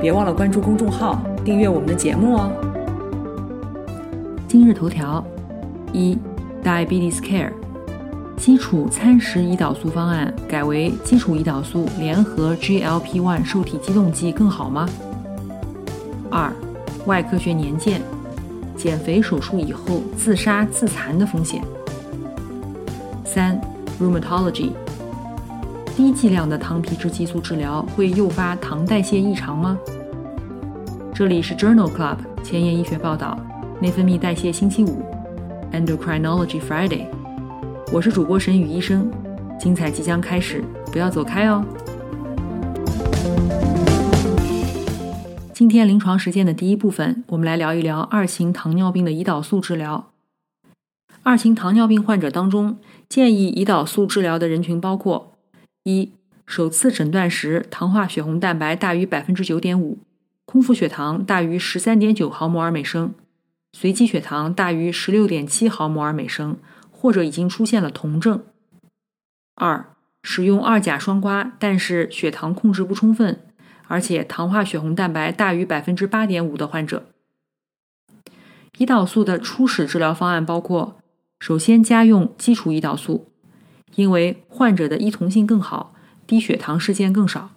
别忘了关注公众号，订阅我们的节目哦。今日头条：一，Diabetes Care，基础餐食胰岛素方案改为基础胰岛素联合 GLP-1 受体激动剂更好吗？二，外科学年鉴，减肥手术以后自杀自残的风险。三，Rheumatology。低剂量的糖皮质激素治疗会诱发糖代谢异常吗？这里是 Journal Club 前沿医学报道，内分泌代谢星期五，Endocrinology Friday。我是主播沈宇医生，精彩即将开始，不要走开哦。今天临床实践的第一部分，我们来聊一聊二型糖尿病的胰岛素治疗。二型糖尿病患者当中，建议胰岛素治疗的人群包括。一、首次诊断时，糖化血红蛋白大于百分之九点五，空腹血糖大于十三点九毫摩尔每升，随机血糖大于十六点七毫摩尔每升，或者已经出现了酮症。二、使用二甲双胍，但是血糖控制不充分，而且糖化血红蛋白大于百分之八点五的患者。胰岛素的初始治疗方案包括：首先加用基础胰岛素。因为患者的依从性更好，低血糖事件更少。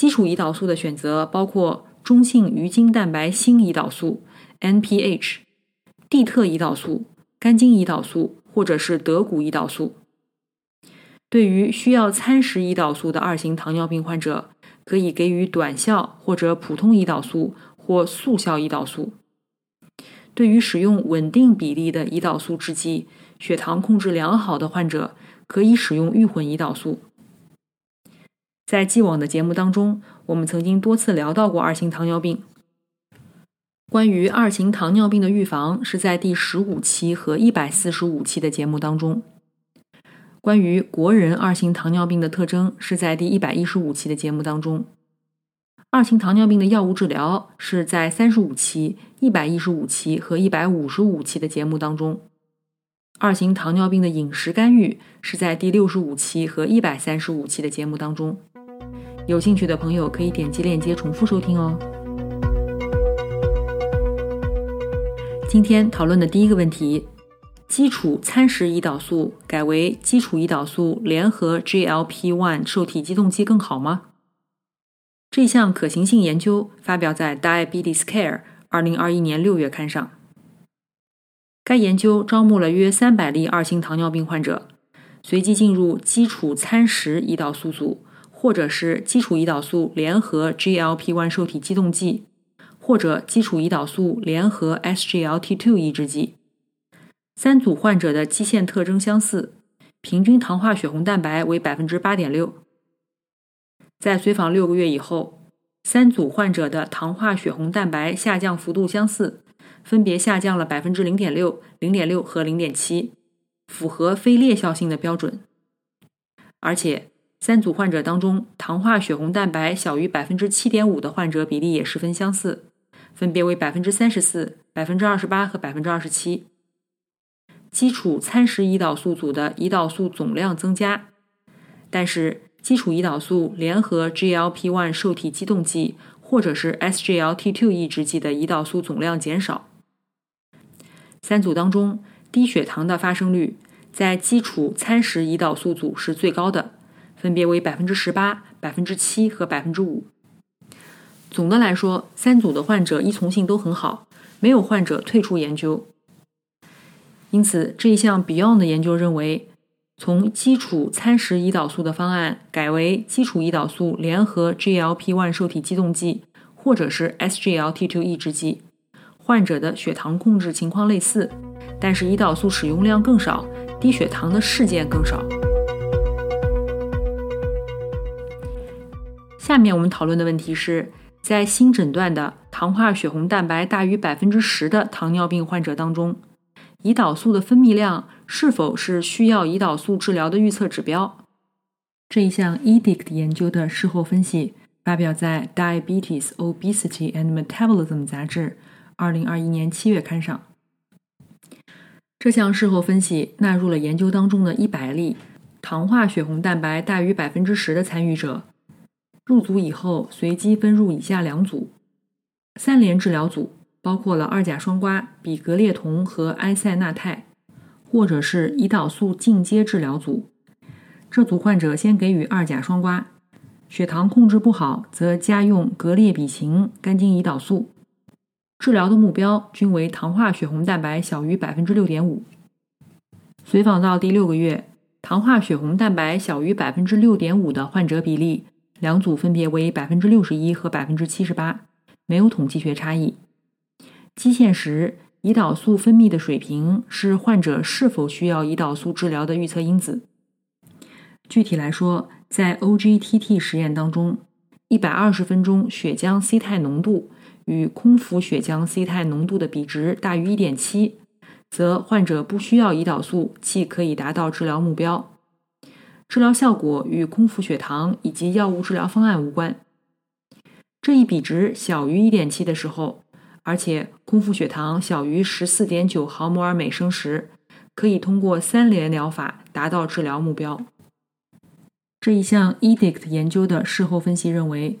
基础胰岛素的选择包括中性鱼精蛋白锌胰岛素 （NPH）、地特胰岛素、肝精胰岛素或者是德谷胰岛素。对于需要餐食胰岛素的二型糖尿病患者，可以给予短效或者普通胰岛素或速效胰岛素。对于使用稳定比例的胰岛素制剂。血糖控制良好的患者可以使用预混胰岛素。在既往的节目当中，我们曾经多次聊到过二型糖尿病。关于二型糖尿病的预防是在第十五期和一百四十五期的节目当中。关于国人二型糖尿病的特征是在第一百一十五期的节目当中。二型糖尿病的药物治疗是在三十五期、一百一十五期和一百五十五期的节目当中。二型糖尿病的饮食干预是在第六十五期和一百三十五期的节目当中，有兴趣的朋友可以点击链接重复收听哦。今天讨论的第一个问题：基础餐食胰岛素改为基础胰岛素联合 GLP-1 受体激动剂更好吗？这项可行性研究发表在《Diabetes Care》二零二一年六月刊上。该研究招募了约三百例二型糖尿病患者，随机进入基础餐食胰岛素组，或者是基础胰岛素联合 GLP-1 受体激动剂，或者基础胰岛素联合 SGLT2 抑制剂。三组患者的基线特征相似，平均糖化血红蛋白为百分之八点六。在随访六个月以后，三组患者的糖化血红蛋白下降幅度相似。分别下降了百分之零点六、零点六和零点七，符合非裂效性的标准。而且，三组患者当中，糖化血红蛋白小于百分之七点五的患者比例也十分相似，分别为百分之三十四、百分之二十八和百分之二十七。基础餐食胰岛素组的胰岛素总量增加，但是基础胰岛素联合 GLP-1 受体激动剂或者是 SGLT2 抑制剂的胰岛素总量减少。三组当中，低血糖的发生率在基础餐食胰岛素组是最高的，分别为百分之十八、百分之七和百分之五。总的来说，三组的患者依从性都很好，没有患者退出研究。因此，这一项 Beyond 的研究认为，从基础餐食胰岛素的方案改为基础胰岛素联合 GLP-1 受体激动剂或者是 SGLT2 抑制剂。患者的血糖控制情况类似，但是胰岛素使用量更少，低血糖的事件更少。下面我们讨论的问题是：在新诊断的糖化血红蛋白大于百分之十的糖尿病患者当中，胰岛素的分泌量是否是需要胰岛素治疗的预测指标？这一项 EDICT 研究的事后分析发表在《Diabetes, Obesity and Metabolism》杂志二零二一年七月刊上。这项事后分析纳入了研究当中的一百例糖化血红蛋白大于百分之十的参与者。入组以后，随机分入以下两组：三联治疗组包括了二甲双胍、比格列酮和埃塞纳肽，或者是胰岛素进阶治疗组。这组患者先给予二甲双胍，血糖控制不好则加用格列比嗪甘精胰岛素。治疗的目标均为糖化血红蛋白小于百分之六点五。随访到第六个月，糖化血红蛋白小于百分之六点五的患者比例。两组分别为百分之六十一和百分之七十八，没有统计学差异。基线时，胰岛素分泌的水平是患者是否需要胰岛素治疗的预测因子。具体来说，在 OGTT 实验当中，一百二十分钟血浆 C 肽浓度与空腹血浆 C 肽浓度的比值大于一点七，则患者不需要胰岛素，即可以达到治疗目标。治疗效果与空腹血糖以及药物治疗方案无关。这一比值小于一点七的时候，而且空腹血糖小于十四点九毫摩尔每升时，可以通过三联疗法达到治疗目标。这一项 EDICT 研究的事后分析认为，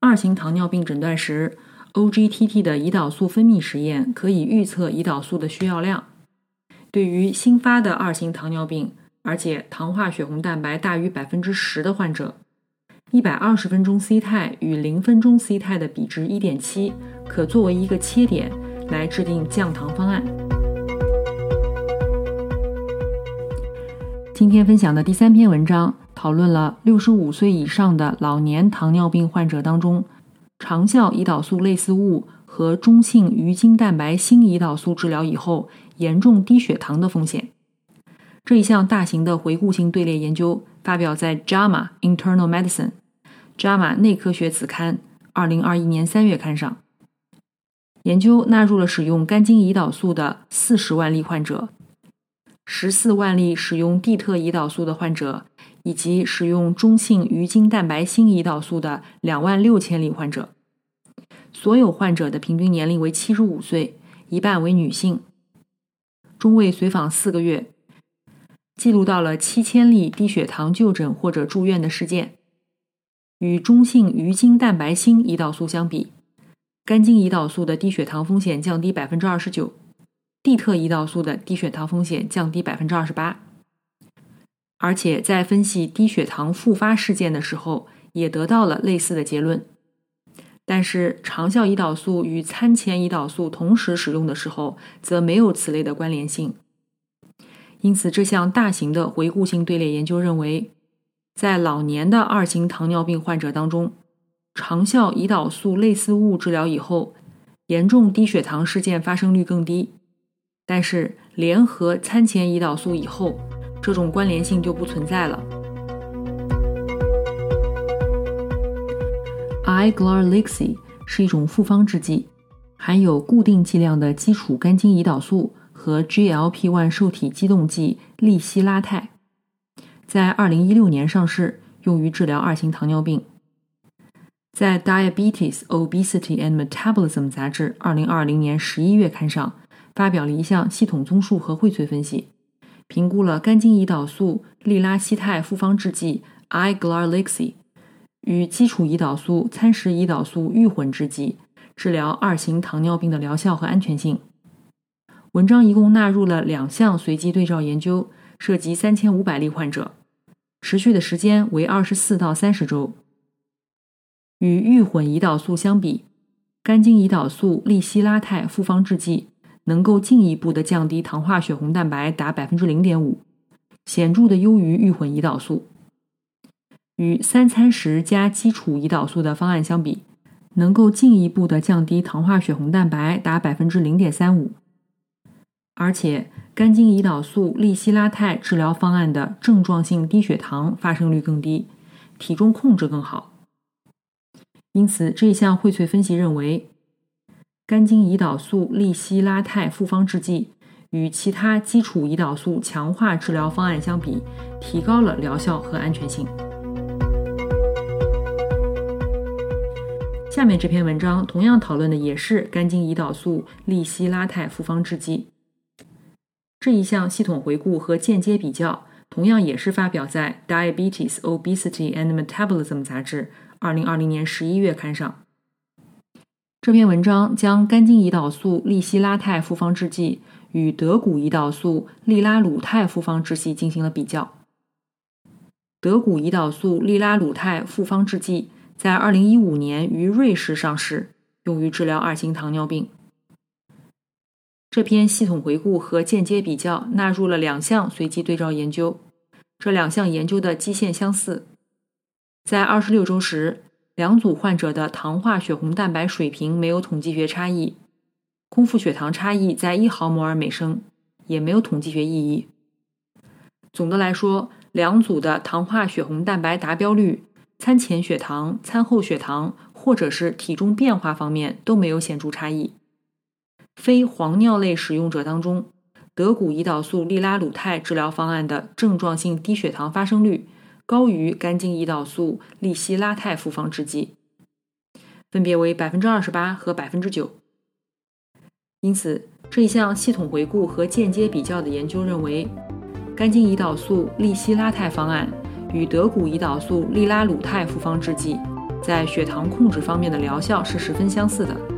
二型糖尿病诊断时，OGTT 的胰岛素分泌实验可以预测胰岛素的需要量。对于新发的二型糖尿病，而且糖化血红蛋白大于百分之十的患者，一百二十分钟 C 肽与零分钟 C 肽的比值一点七，可作为一个切点来制定降糖方案。今天分享的第三篇文章讨论了六十五岁以上的老年糖尿病患者当中，长效胰岛素类似物和中性鱼精蛋白新胰岛素治疗以后严重低血糖的风险。这一项大型的回顾性队列研究发表在《JAMA Internal Medicine》（JAMA 内科学子刊）二零二一年三月刊上。研究纳入了使用干净胰岛素的四十万例患者，十四万例使用地特胰岛素的患者，以及使用中性鱼精蛋白新胰岛素的两万六千例患者。所有患者的平均年龄为七十五岁，一半为女性。中位随访四个月。记录到了七千例低血糖就诊或者住院的事件。与中性鱼精蛋白锌胰岛素相比，干净胰岛素的低血糖风险降低百分之二十九，地特胰岛素的低血糖风险降低百分之二十八。而且在分析低血糖复发事件的时候，也得到了类似的结论。但是长效胰岛素与餐前胰岛素同时使用的时候，则没有此类的关联性。因此，这项大型的回顾性队列研究认为，在老年的二型糖尿病患者当中，长效胰岛素类似物治疗以后，严重低血糖事件发生率更低。但是，联合餐前胰岛素以后，这种关联性就不存在了。i g l a r l i x y 是一种复方制剂，含有固定剂量的基础干净胰岛素。和 GLP-1 受体激动剂利希拉肽，在2016年上市，用于治疗二型糖尿病。在《Diabetes, Obesity and Metabolism》杂志2020年11月刊上，发表了一项系统综述和荟萃分析，评估了干净胰岛素利拉西肽复方制剂 i g l a r l i x i 与基础胰岛素餐食胰岛素预混制剂治疗二型糖尿病的疗效和安全性。文章一共纳入了两项随机对照研究，涉及三千五百例患者，持续的时间为二十四到三十周。与预混胰岛素相比，干精胰岛素利希拉肽复方制剂能够进一步的降低糖化血红蛋白达百分之零点五，显著的优于预混胰岛素。与三餐时加基础胰岛素的方案相比，能够进一步的降低糖化血红蛋白达百分之零点三五。而且，干净胰岛素利希拉肽治疗方案的症状性低血糖发生率更低，体重控制更好。因此，这项荟萃分析认为，肝经胰岛素利希拉肽复方制剂与其他基础胰岛素强化治疗方案相比，提高了疗效和安全性。下面这篇文章同样讨论的也是肝经胰岛素利希拉肽复方制剂。这一项系统回顾和间接比较，同样也是发表在《Diabetes, Obesity and Metabolism》杂志二零二零年十一月刊上。这篇文章将肝经胰岛素利希拉肽复方制剂与德谷胰岛素利拉鲁肽复方制剂进行了比较。德谷胰岛素利拉鲁肽复方制剂。在二零一五年于瑞士上市，用于治疗二型糖尿病。这篇系统回顾和间接比较纳入了两项随机对照研究，这两项研究的基线相似。在二十六周时，两组患者的糖化血红蛋白水平没有统计学差异，空腹血糖差异在一毫摩尔每升，也没有统计学意义。总的来说，两组的糖化血红蛋白达标率。餐前血糖、餐后血糖，或者是体重变化方面都没有显著差异。非黄尿类使用者当中，德谷胰岛素利拉鲁肽治疗方案的症状性低血糖发生率高于肝经胰岛素利希拉肽复方制剂，分别为百分之二十八和百分之九。因此，这一项系统回顾和间接比较的研究认为，肝经胰岛素利希拉肽方案。与德谷胰岛素利拉鲁肽复方制剂在血糖控制方面的疗效是十分相似的。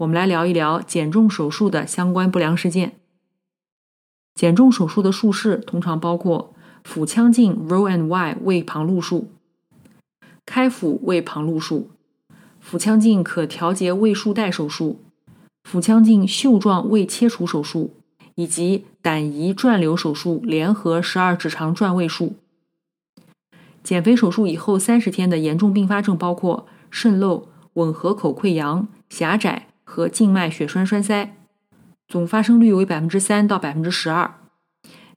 我们来聊一聊减重手术的相关不良事件。减重手术的术式通常包括腹腔镜 Row and Y 胃旁路术、开腹胃旁路术、腹腔镜可调节胃束带手术、腹腔镜袖状胃切除手术。以及胆胰转流手术联合十二指肠转位术。减肥手术以后三十天的严重并发症包括渗漏、吻合口溃疡、狭窄和静脉血栓栓塞，总发生率为百分之三到百分之十二。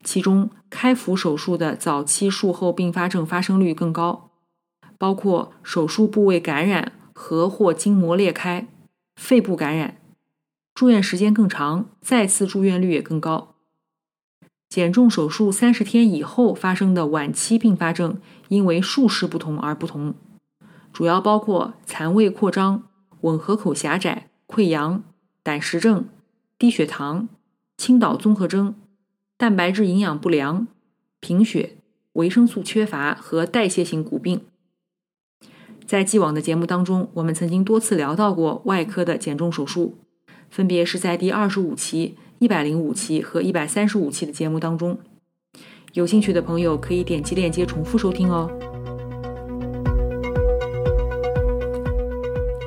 其中，开腹手术的早期术后并发症发生率更高，包括手术部位感染和或筋膜裂开、肺部感染。住院时间更长，再次住院率也更高。减重手术三十天以后发生的晚期并发症，因为术式不同而不同，主要包括残胃扩张、吻合口狭窄、溃疡、胆石症、低血糖、倾倒综合征、蛋白质营养不良、贫血、维生素缺乏和代谢性骨病。在既往的节目当中，我们曾经多次聊到过外科的减重手术。分别是在第二十五期、一百零五期和一百三十五期的节目当中，有兴趣的朋友可以点击链接重复收听哦。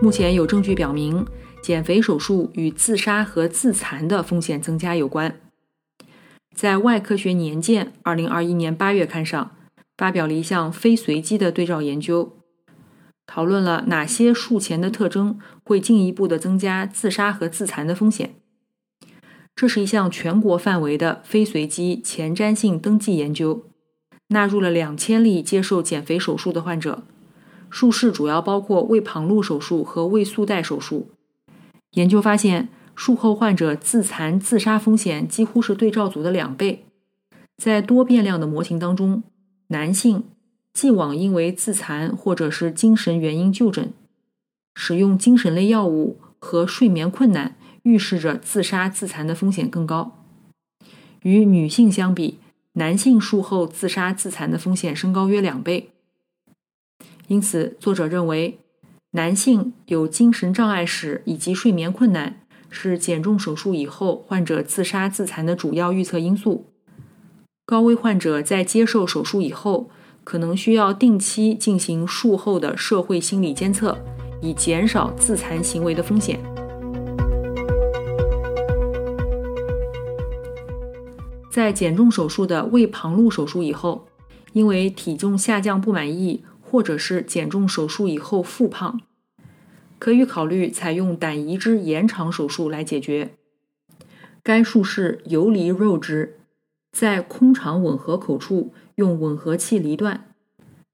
目前有证据表明，减肥手术与自杀和自残的风险增加有关。在《外科学年鉴》二零二一年八月刊上，发表了一项非随机的对照研究。讨论了哪些术前的特征会进一步的增加自杀和自残的风险。这是一项全国范围的非随机前瞻性登记研究，纳入了两千例接受减肥手术的患者，术式主要包括胃旁路手术和胃束带手术。研究发现，术后患者自残自杀风险几乎是对照组的两倍。在多变量的模型当中，男性。既往因为自残或者是精神原因就诊，使用精神类药物和睡眠困难，预示着自杀自残的风险更高。与女性相比，男性术后自杀自残的风险升高约两倍。因此，作者认为，男性有精神障碍史以及睡眠困难是减重手术以后患者自杀自残的主要预测因素。高危患者在接受手术以后。可能需要定期进行术后的社会心理监测，以减少自残行为的风险。在减重手术的胃旁路手术以后，因为体重下降不满意，或者是减重手术以后复胖，可以考虑采用胆移植延长手术来解决。该术式游离肉汁，在空肠吻合口处用吻合器离断，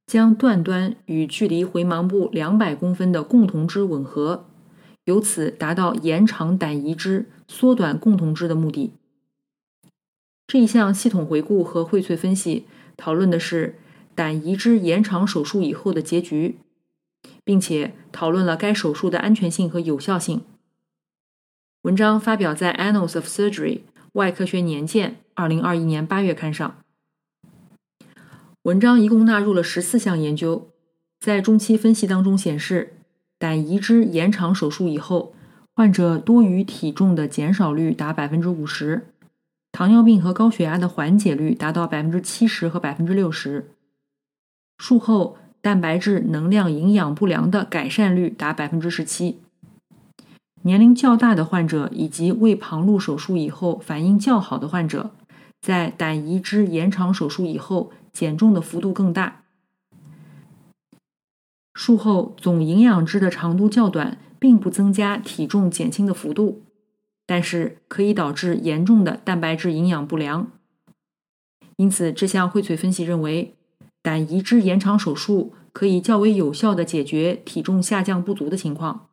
将断端与距离回盲部两百公分的共同支吻合，由此达到延长胆移植、缩短共同支的目的。这一项系统回顾和荟萃分析讨论的是胆移植延长手术以后的结局，并且讨论了该手术的安全性和有效性。文章发表在《Annals of Surgery》外科学年鉴二零二一年八月刊上。文章一共纳入了十四项研究，在中期分析当中显示，胆移植延长手术以后，患者多余体重的减少率达百分之五十。糖尿病和高血压的缓解率达到百分之七十和百分之六十，术后蛋白质能量营养不良的改善率达百分之十七。年龄较大的患者以及胃旁路手术以后反应较好的患者，在胆移植延长手术以后减重的幅度更大。术后总营养支的长度较短，并不增加体重减轻的幅度。但是可以导致严重的蛋白质营养不良，因此这项荟萃分析认为，胆移植延长手术可以较为有效的解决体重下降不足的情况。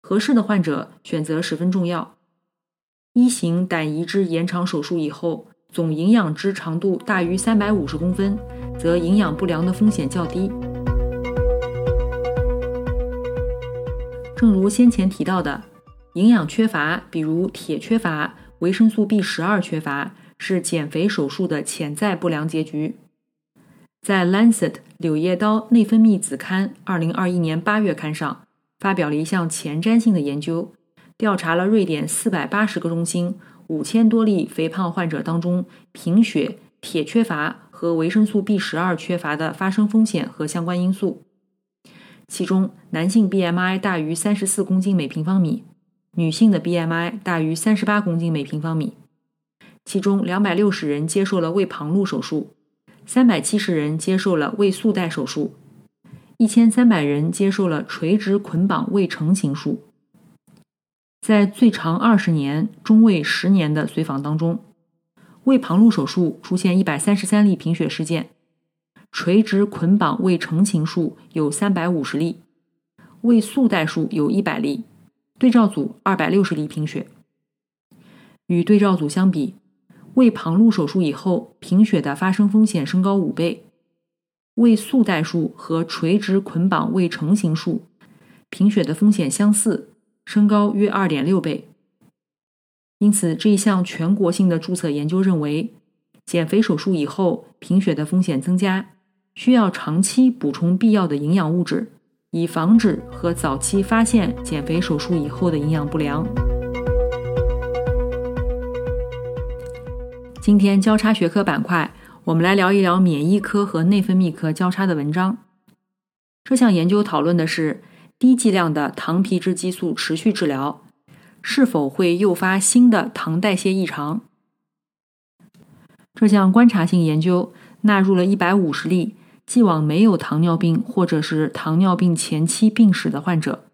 合适的患者选择十分重要。一型胆移植延长手术以后，总营养支长度大于三百五十公分，则营养不良的风险较低。正如先前提到的。营养缺乏，比如铁缺乏、维生素 B 十二缺乏，是减肥手术的潜在不良结局。在《Lancet 柳叶刀内分泌子刊》二零二一年八月刊上，发表了一项前瞻性的研究，调查了瑞典四百八十个中心、五千多例肥胖患者当中贫血、铁缺乏和维生素 B 十二缺乏的发生风险和相关因素。其中，男性 BMI 大于三十四公斤每平方米。女性的 BMI 大于三十八公斤每平方米，其中两百六十人接受了胃旁路手术，三百七十人接受了胃束带手术，一千三百人接受了垂直捆绑胃成型术。在最长二十年、中位十年的随访当中，胃旁路手术出现一百三十三例贫血事件，垂直捆绑胃成型术有三百五十例，胃束带术有一百例。对照组二百六十例贫血，与对照组相比，胃旁路手术以后贫血的发生风险升高五倍；胃束带术和垂直捆绑胃成型术贫血的风险相似，升高约二点六倍。因此，这一项全国性的注册研究认为，减肥手术以后贫血的风险增加，需要长期补充必要的营养物质。以防止和早期发现减肥手术以后的营养不良。今天交叉学科板块，我们来聊一聊免疫科和内分泌科交叉的文章。这项研究讨论的是低剂量的糖皮质激素持续治疗是否会诱发新的糖代谢异常。这项观察性研究纳入了一百五十例。既往没有糖尿病或者是糖尿病前期病史的患者，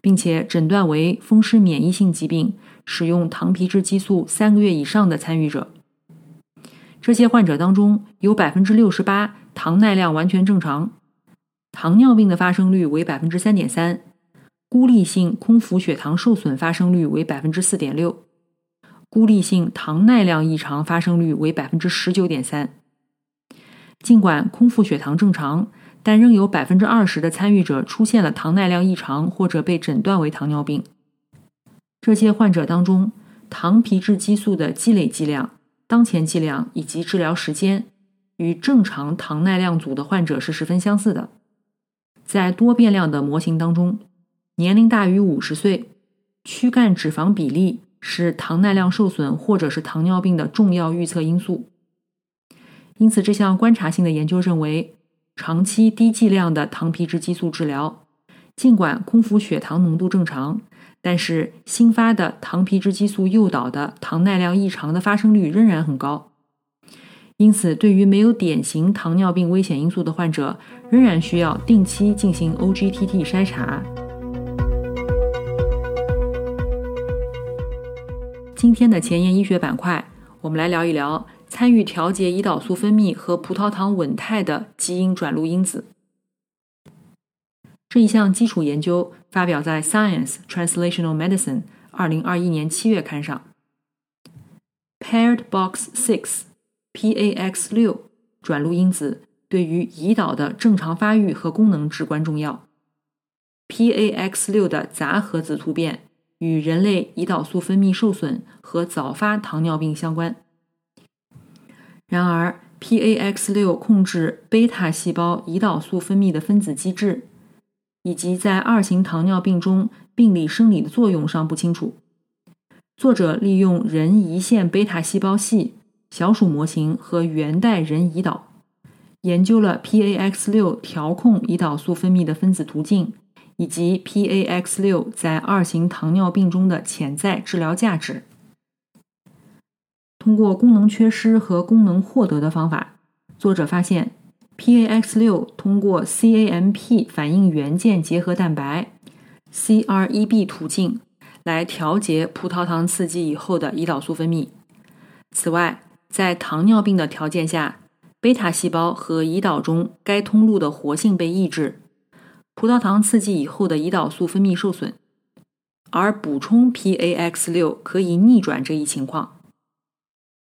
并且诊断为风湿免疫性疾病，使用糖皮质激素三个月以上的参与者，这些患者当中有百分之六十八糖耐量完全正常，糖尿病的发生率为百分之三点三，孤立性空腹血糖受损发生率为百分之四点六，孤立性糖耐量异常发生率为百分之十九点三。尽管空腹血糖正常，但仍有百分之二十的参与者出现了糖耐量异常或者被诊断为糖尿病。这些患者当中，糖皮质激素的积累剂量、当前剂量以及治疗时间与正常糖耐量组的患者是十分相似的。在多变量的模型当中，年龄大于五十岁、躯干脂肪比例是糖耐量受损或者是糖尿病的重要预测因素。因此，这项观察性的研究认为，长期低剂量的糖皮质激素治疗，尽管空腹血糖浓度正常，但是新发的糖皮质激素诱导的糖耐量异常的发生率仍然很高。因此，对于没有典型糖尿病危险因素的患者，仍然需要定期进行 OGTT 筛查。今天的前沿医学板块，我们来聊一聊参与调节胰岛素分泌和葡萄糖稳态的基因转录因子。这一项基础研究发表在《Science Translational Medicine》二零二一年七月刊上。Paired Box Six PAX 六转录因子对于胰岛的正常发育和功能至关重要。PAX 六的杂合子突变。与人类胰岛素分泌受损和早发糖尿病相关。然而，PAX6 控制贝塔细胞胰岛素分泌的分子机制，以及在二型糖尿病中病理生理的作用尚不清楚。作者利用人胰腺贝塔细胞系、小鼠模型和原代人胰岛，研究了 PAX6 调控胰岛素分泌的分子途径。以及 PAX 六在二型糖尿病中的潜在治疗价值。通过功能缺失和功能获得的方法，作者发现 PAX 六通过 CAMP 反应元件结合蛋白 CREB 途径来调节葡萄糖刺激以后的胰岛素分泌。此外，在糖尿病的条件下，贝塔细胞和胰岛中该通路的活性被抑制。葡萄糖刺激以后的胰岛素分泌受损，而补充 PAX 六可以逆转这一情况。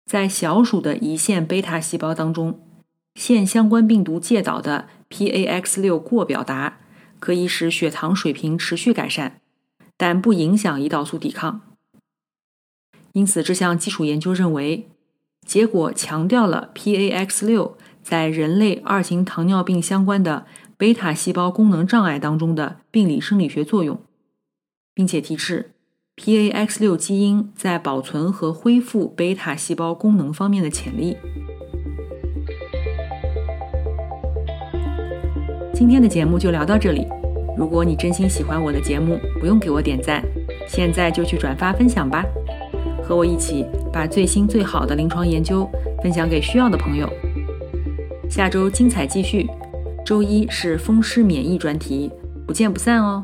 在小鼠的胰腺贝塔细胞当中，腺相关病毒介导的 PAX 六过表达可以使血糖水平持续改善，但不影响胰岛素抵抗。因此，这项基础研究认为，结果强调了 PAX 六在人类二型糖尿病相关的。贝塔细胞功能障碍当中的病理生理学作用，并且提示 PAX6 基因在保存和恢复贝塔细胞功能方面的潜力。今天的节目就聊到这里。如果你真心喜欢我的节目，不用给我点赞，现在就去转发分享吧，和我一起把最新最好的临床研究分享给需要的朋友。下周精彩继续。周一是风湿免疫专题，不见不散哦。